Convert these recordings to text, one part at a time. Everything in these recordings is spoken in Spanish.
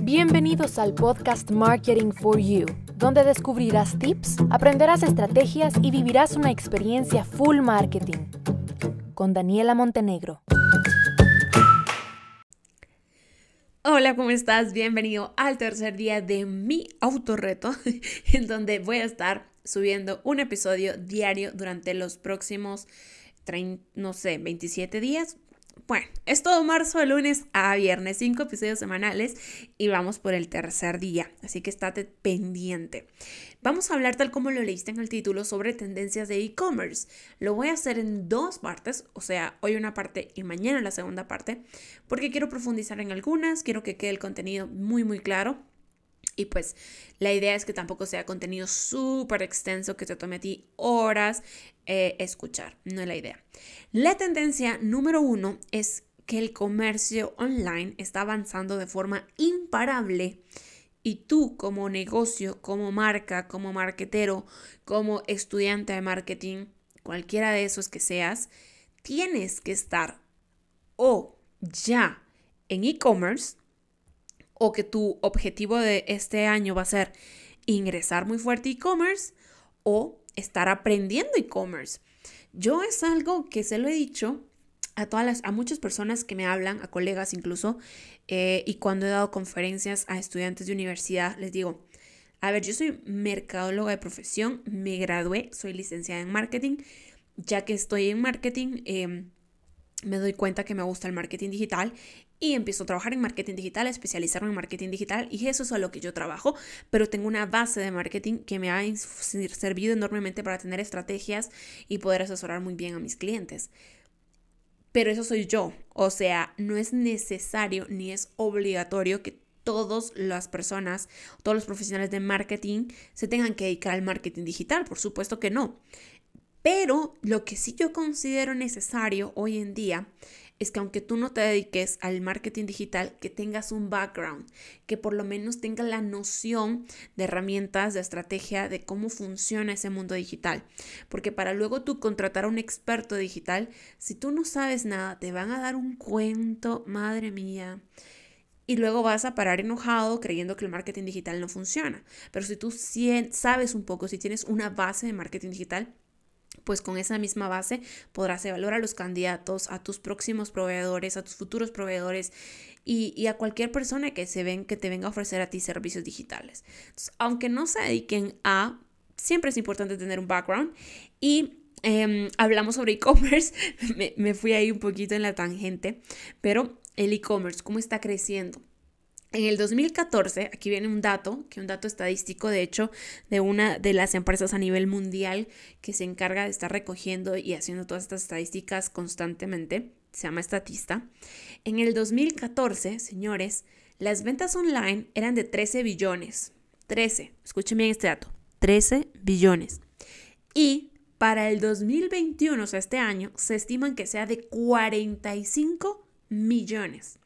Bienvenidos al podcast Marketing for You, donde descubrirás tips, aprenderás estrategias y vivirás una experiencia full marketing. Con Daniela Montenegro. Hola, ¿cómo estás? Bienvenido al tercer día de mi autorreto, en donde voy a estar subiendo un episodio diario durante los próximos, no sé, 27 días, bueno, es todo marzo de lunes a viernes, cinco episodios semanales y vamos por el tercer día, así que estate pendiente. Vamos a hablar tal como lo leíste en el título sobre tendencias de e-commerce. Lo voy a hacer en dos partes, o sea, hoy una parte y mañana la segunda parte, porque quiero profundizar en algunas, quiero que quede el contenido muy muy claro y pues la idea es que tampoco sea contenido súper extenso que te tome a ti horas eh, escuchar, no es la idea. La tendencia número uno es que el comercio online está avanzando de forma imparable y tú como negocio, como marca, como marketero, como estudiante de marketing, cualquiera de esos que seas, tienes que estar o ya en e-commerce o que tu objetivo de este año va a ser ingresar muy fuerte e-commerce o estar aprendiendo e-commerce. Yo es algo que se lo he dicho a todas las, a muchas personas que me hablan, a colegas incluso, eh, y cuando he dado conferencias a estudiantes de universidad, les digo, a ver, yo soy mercadóloga de profesión, me gradué, soy licenciada en marketing, ya que estoy en marketing, em, me doy cuenta que me gusta el marketing digital y empiezo a trabajar en marketing digital, a especializarme en marketing digital y eso es a lo que yo trabajo, pero tengo una base de marketing que me ha servido enormemente para tener estrategias y poder asesorar muy bien a mis clientes. Pero eso soy yo, o sea, no es necesario ni es obligatorio que todas las personas, todos los profesionales de marketing se tengan que dedicar al marketing digital, por supuesto que no. Pero lo que sí yo considero necesario hoy en día es que aunque tú no te dediques al marketing digital, que tengas un background, que por lo menos tengas la noción de herramientas, de estrategia, de cómo funciona ese mundo digital. Porque para luego tú contratar a un experto digital, si tú no sabes nada, te van a dar un cuento, madre mía. Y luego vas a parar enojado creyendo que el marketing digital no funciona. Pero si tú sabes un poco, si tienes una base de marketing digital, pues con esa misma base podrás evaluar a los candidatos, a tus próximos proveedores, a tus futuros proveedores y, a cualquier persona que, se ven, que te venga a ofrecer a ti servicios digitales. aunque no se dediquen a, siempre es importante tener un background y em, hablamos sobre e-commerce, me, me fui ahí un poquito en la tangente, pero el e-commerce, ¿cómo está creciendo? En el 2014, aquí viene un dato, que un dato estadístico, de hecho, de una de las empresas a nivel mundial que se encarga de estar recogiendo y haciendo todas estas estadísticas constantemente, se llama Estatista. En el 2014, señores, las ventas online eran de 13 billones. 13, escuchen bien este dato, 13 billones. Y para el 2021, o sea, este año, se estiman que sea de 45 millones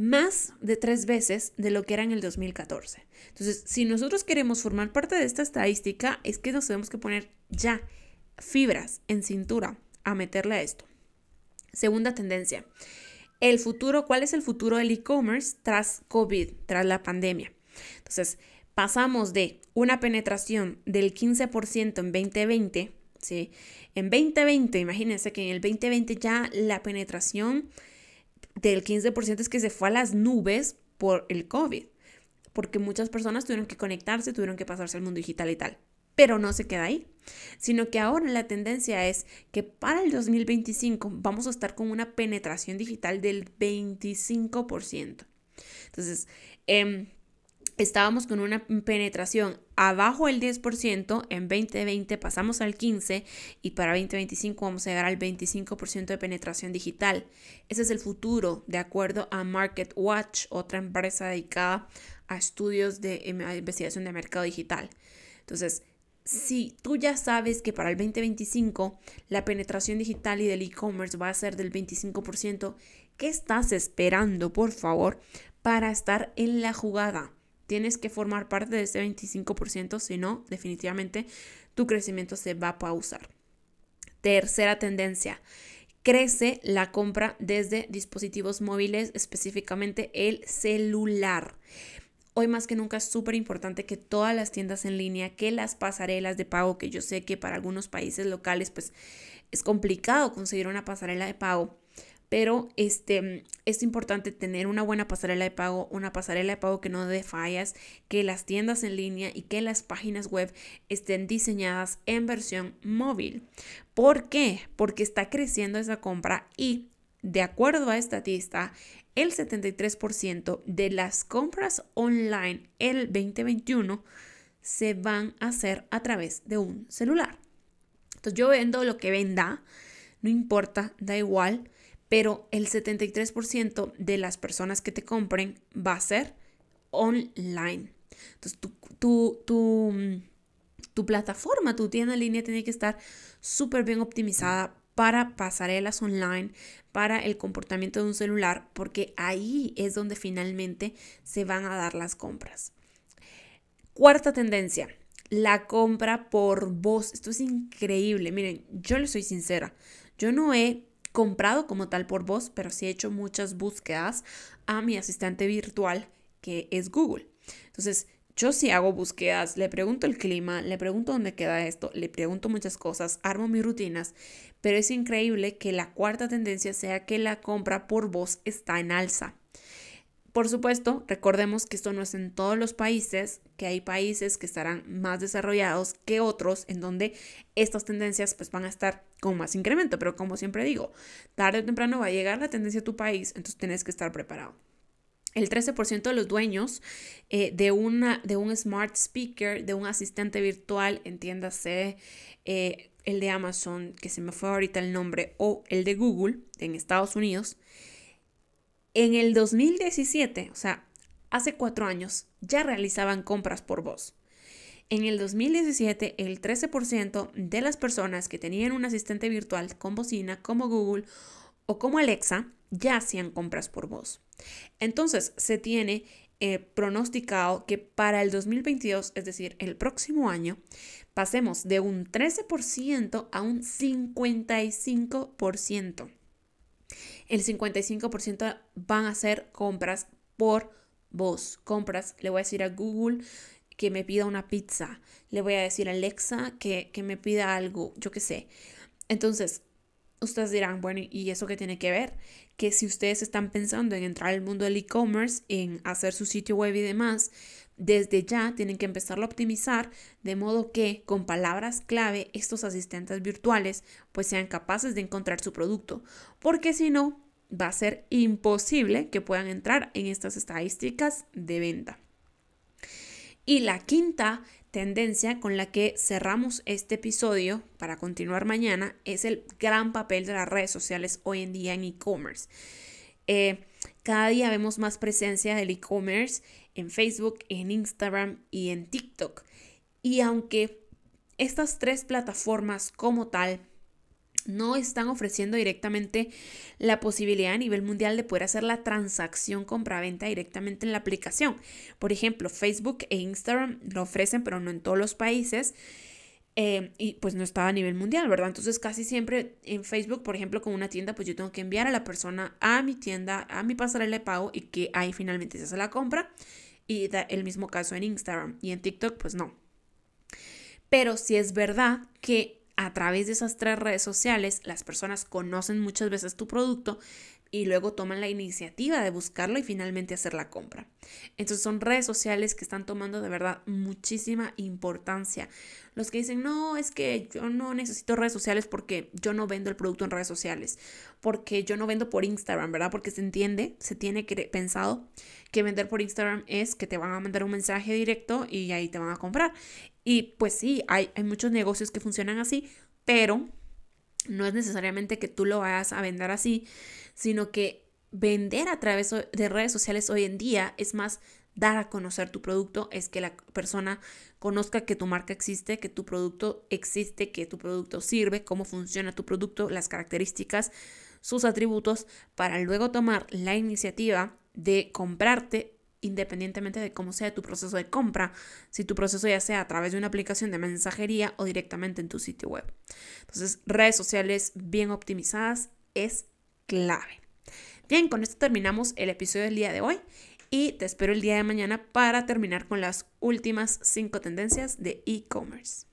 más de tres veces de lo que era en el 2014. Entonces, si nosotros queremos formar parte de esta estadística, es que nos tenemos que poner ya fibras en cintura a meterle a esto. Segunda tendencia. El futuro, ¿cuál es el futuro del e-commerce tras COVID, tras la pandemia? Entonces, pasamos de una penetración del 15% en 2020, ¿sí? En 2020, imagínense que en el 2020 ya la penetración del 15% es que se fue a las nubes por el COVID, porque muchas personas tuvieron que conectarse, tuvieron que pasarse al mundo digital y tal. Pero no se queda ahí, sino que ahora la tendencia es que para el 2025 vamos a estar con una penetración digital del 25%. Entonces, eh, estábamos con una penetración abajo del 10%, en 2020 pasamos al 15% y para 2025 vamos a llegar al 25% de penetración digital. Ese es el futuro, de acuerdo a Market Watch, otra empresa dedicada a estudios de investigación de mercado digital. Entonces, si tú ya sabes que para el 2025 la penetración digital y del e-commerce va a ser del 25%, ¿qué estás esperando, por favor, para estar en la jugada? Tienes que formar parte de ese 25%, si no, definitivamente tu crecimiento se va a pausar. Tercera tendencia, crece la compra desde dispositivos móviles, específicamente el celular. Hoy más que nunca es súper importante que todas las tiendas en línea, que las pasarelas de pago, que yo sé que para algunos países locales pues es complicado conseguir una pasarela de pago, pero este, es importante tener una buena pasarela de pago, una pasarela de pago que no dé fallas, que las tiendas en línea y que las páginas web estén diseñadas en versión móvil. ¿Por qué? Porque está creciendo esa compra y de acuerdo a estatista, el 73% de las compras online el 2021 se van a hacer a través de un celular. Entonces yo vendo lo que venda, no importa, da igual pero el 73% de las personas que te compren va a ser online. Entonces, tu, tu, plataforma, tu tienda en línea tiene que estar súper bien optimizada para pasarelas online, para el comportamiento de un celular, porque ahí es donde finalmente se van a dar las compras. Cuarta tendencia, la compra por voz. Esto es increíble. Miren, yo le soy sincera. Yo no he comprado como tal por voz, pero sí he hecho muchas búsquedas a mi asistente virtual que es Google. Entonces, yo sí hago búsquedas, le pregunto el clima, le pregunto dónde queda esto, le pregunto muchas cosas, armo mis rutinas, pero es increíble que la cuarta tendencia sea que la compra por voz está en alza. Por supuesto, recordemos que esto no es en todos los países, que hay países que estarán más desarrollados que otros, en donde estas tendencias pues, van a estar con más incremento. Pero como siempre digo, tarde o temprano va a llegar la tendencia a tu país, entonces tienes que estar preparado. El 13% de los dueños eh, de, una, de un smart speaker, de un asistente virtual, entiéndase eh, el de Amazon, que se me fue ahorita el nombre, o el de Google en Estados Unidos, en el 2017, o sea, hace cuatro años, ya realizaban compras por voz. En el 2017, el 13% de las personas que tenían un asistente virtual con bocina como Google o como Alexa ya hacían compras por voz. Entonces, se tiene eh, pronosticado que para el 2022, es decir, el próximo año, pasemos de un 13% a un 55% el 55% van a ser compras por voz. Compras, le voy a decir a Google que me pida una pizza. Le voy a decir a Alexa que, que me pida algo, yo qué sé. Entonces, ustedes dirán, bueno, ¿y eso qué tiene que ver? Que si ustedes están pensando en entrar al mundo del e-commerce, en hacer su sitio web y demás, desde ya tienen que empezar a optimizar de modo que con palabras clave estos asistentes virtuales pues sean capaces de encontrar su producto, porque si no va a ser imposible que puedan entrar en estas estadísticas de venta. Y la quinta tendencia con la que cerramos este episodio para continuar mañana es el gran papel de las redes sociales hoy en día en e-commerce. Eh, cada día vemos más presencia del e-commerce en Facebook, en Instagram y en TikTok. Y aunque estas tres plataformas como tal no están ofreciendo directamente la posibilidad a nivel mundial de poder hacer la transacción compra-venta directamente en la aplicación. Por ejemplo, Facebook e Instagram lo ofrecen, pero no en todos los países. Eh, y pues no está a nivel mundial, ¿verdad? Entonces casi siempre en Facebook, por ejemplo, con una tienda, pues yo tengo que enviar a la persona a mi tienda, a mi pasarela de pago y que ahí finalmente se hace la compra. Y da el mismo caso en Instagram y en TikTok, pues no. Pero si es verdad que a través de esas tres redes sociales las personas conocen muchas veces tu producto y luego toman la iniciativa de buscarlo y finalmente hacer la compra. Entonces son redes sociales que están tomando de verdad muchísima importancia. Los que dicen, no, es que yo no necesito redes sociales porque yo no vendo el producto en redes sociales, porque yo no vendo por Instagram, ¿verdad? Porque se entiende, se tiene pensado que vender por Instagram es que te van a mandar un mensaje directo y ahí te van a comprar. Y pues sí, hay, hay muchos negocios que funcionan así, pero no es necesariamente que tú lo vayas a vender así, sino que vender a través de redes sociales hoy en día es más dar a conocer tu producto, es que la persona conozca que tu marca existe, que tu producto existe, que tu producto sirve, cómo funciona tu producto, las características, sus atributos, para luego tomar la iniciativa de comprarte independientemente de cómo sea tu proceso de compra, si tu proceso ya sea a través de una aplicación de mensajería o directamente en tu sitio web. Entonces, redes sociales bien optimizadas es clave. Bien, con esto terminamos el episodio del día de hoy y te espero el día de mañana para terminar con las últimas cinco tendencias de e-commerce.